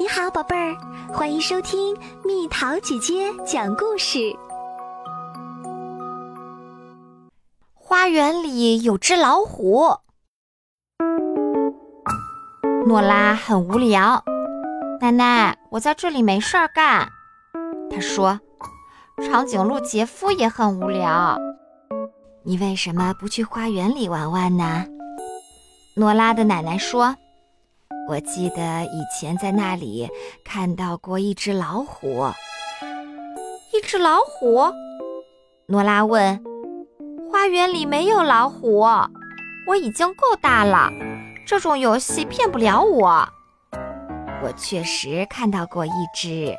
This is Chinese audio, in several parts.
你好，宝贝儿，欢迎收听蜜桃姐姐讲故事。花园里有只老虎，诺拉很无聊。奶奶，我在这里没事儿干。她说：“长颈鹿杰夫也很无聊。你为什么不去花园里玩玩呢？”诺拉的奶奶说。我记得以前在那里看到过一只老虎。一只老虎？诺拉问。花园里没有老虎，我已经够大了，这种游戏骗不了我。我确实看到过一只。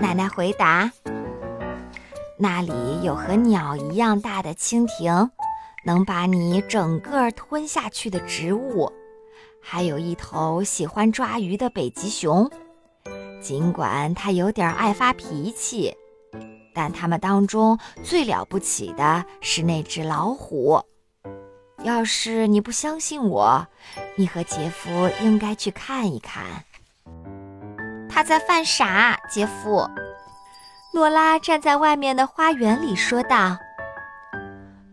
奶奶回答。那里有和鸟一样大的蜻蜓，能把你整个吞下去的植物。还有一头喜欢抓鱼的北极熊，尽管它有点爱发脾气，但它们当中最了不起的是那只老虎。要是你不相信我，你和杰夫应该去看一看。他在犯傻，杰夫。诺拉站在外面的花园里说道：“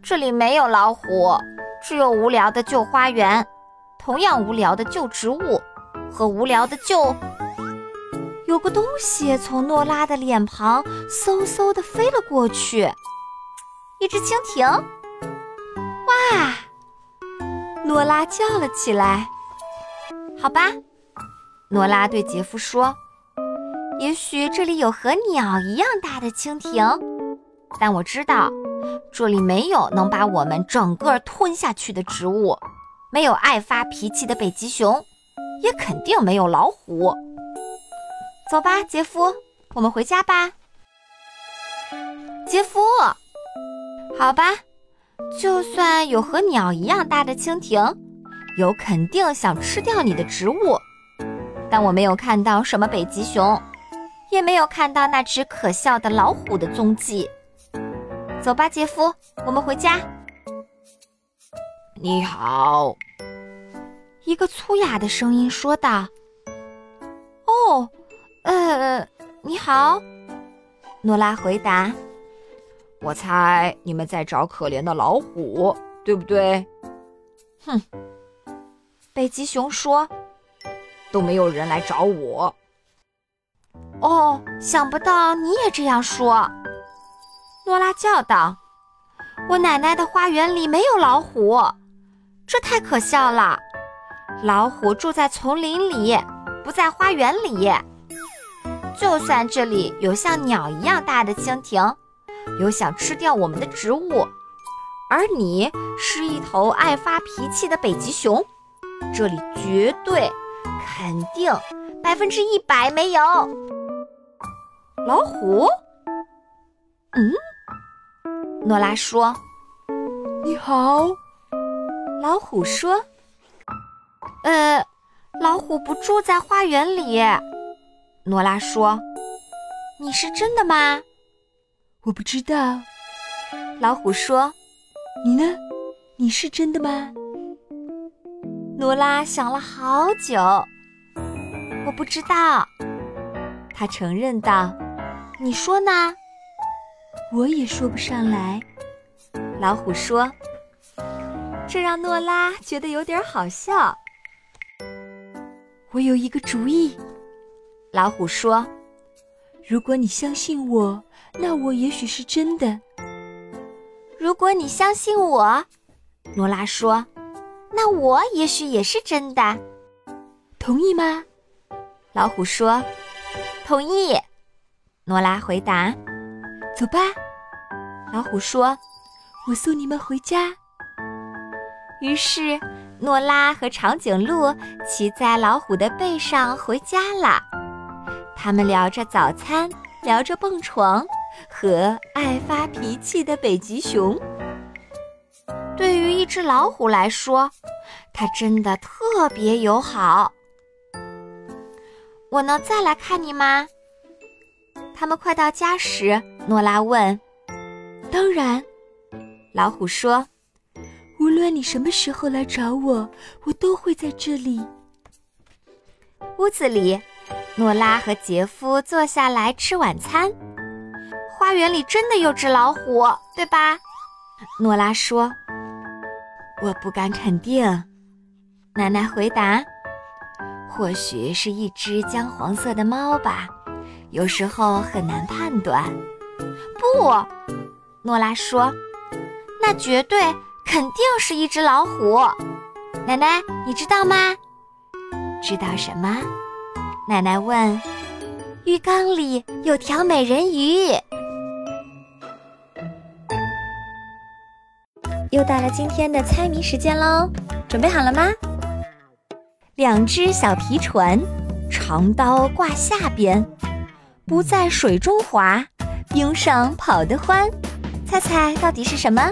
这里没有老虎，只有无聊的旧花园。”同样无聊的旧植物和无聊的旧……有个东西从诺拉的脸庞嗖嗖地飞了过去，一只蜻蜓！哇！诺拉叫了起来。好吧，诺拉对杰夫说：“也许这里有和鸟一样大的蜻蜓，但我知道这里没有能把我们整个吞下去的植物。”没有爱发脾气的北极熊，也肯定没有老虎。走吧，杰夫，我们回家吧。杰夫，好吧，就算有和鸟一样大的蜻蜓，有肯定想吃掉你的植物，但我没有看到什么北极熊，也没有看到那只可笑的老虎的踪迹。走吧，杰夫，我们回家。你好，一个粗哑的声音说道。“哦，呃，你好。”诺拉回答。“我猜你们在找可怜的老虎，对不对？”“哼。”北极熊说，“都没有人来找我。”“哦，想不到你也这样说。”诺拉叫道，“我奶奶的花园里没有老虎。”这太可笑了！老虎住在丛林里，不在花园里。就算这里有像鸟一样大的蜻蜓，有想吃掉我们的植物，而你是一头爱发脾气的北极熊，这里绝对、肯定、百分之一百没有老虎。嗯，诺拉说：“你好。”老虎说：“呃，老虎不住在花园里。”诺拉说：“你是真的吗？”我不知道。老虎说：“你呢？你是真的吗？”诺拉想了好久。我不知道。他承认道：“你说呢？”我也说不上来。老虎说。这让诺拉觉得有点好笑。我有一个主意，老虎说：“如果你相信我，那我也许是真的。”如果你相信我，诺拉说：“那我也许也是真的。”同意吗？老虎说：“同意。”诺拉回答：“走吧。”老虎说：“我送你们回家。”于是，诺拉和长颈鹿骑在老虎的背上回家了。他们聊着早餐，聊着蹦床和爱发脾气的北极熊。对于一只老虎来说，它真的特别友好。我能再来看你吗？他们快到家时，诺拉问：“当然。”老虎说。无论你什么时候来找我，我都会在这里。屋子里，诺拉和杰夫坐下来吃晚餐。花园里真的有只老虎，对吧？诺拉说：“我不敢肯定。”奶奶回答：“或许是一只姜黄色的猫吧，有时候很难判断。”不，诺拉说：“那绝对肯定是一只老虎。”奶奶，你知道吗？知道什么？奶奶问。浴缸里有条美人鱼。又到了今天的猜谜时间喽，准备好了吗？两只小皮船，长刀挂下边，不在水中滑，冰上跑得欢。猜猜到底是什么？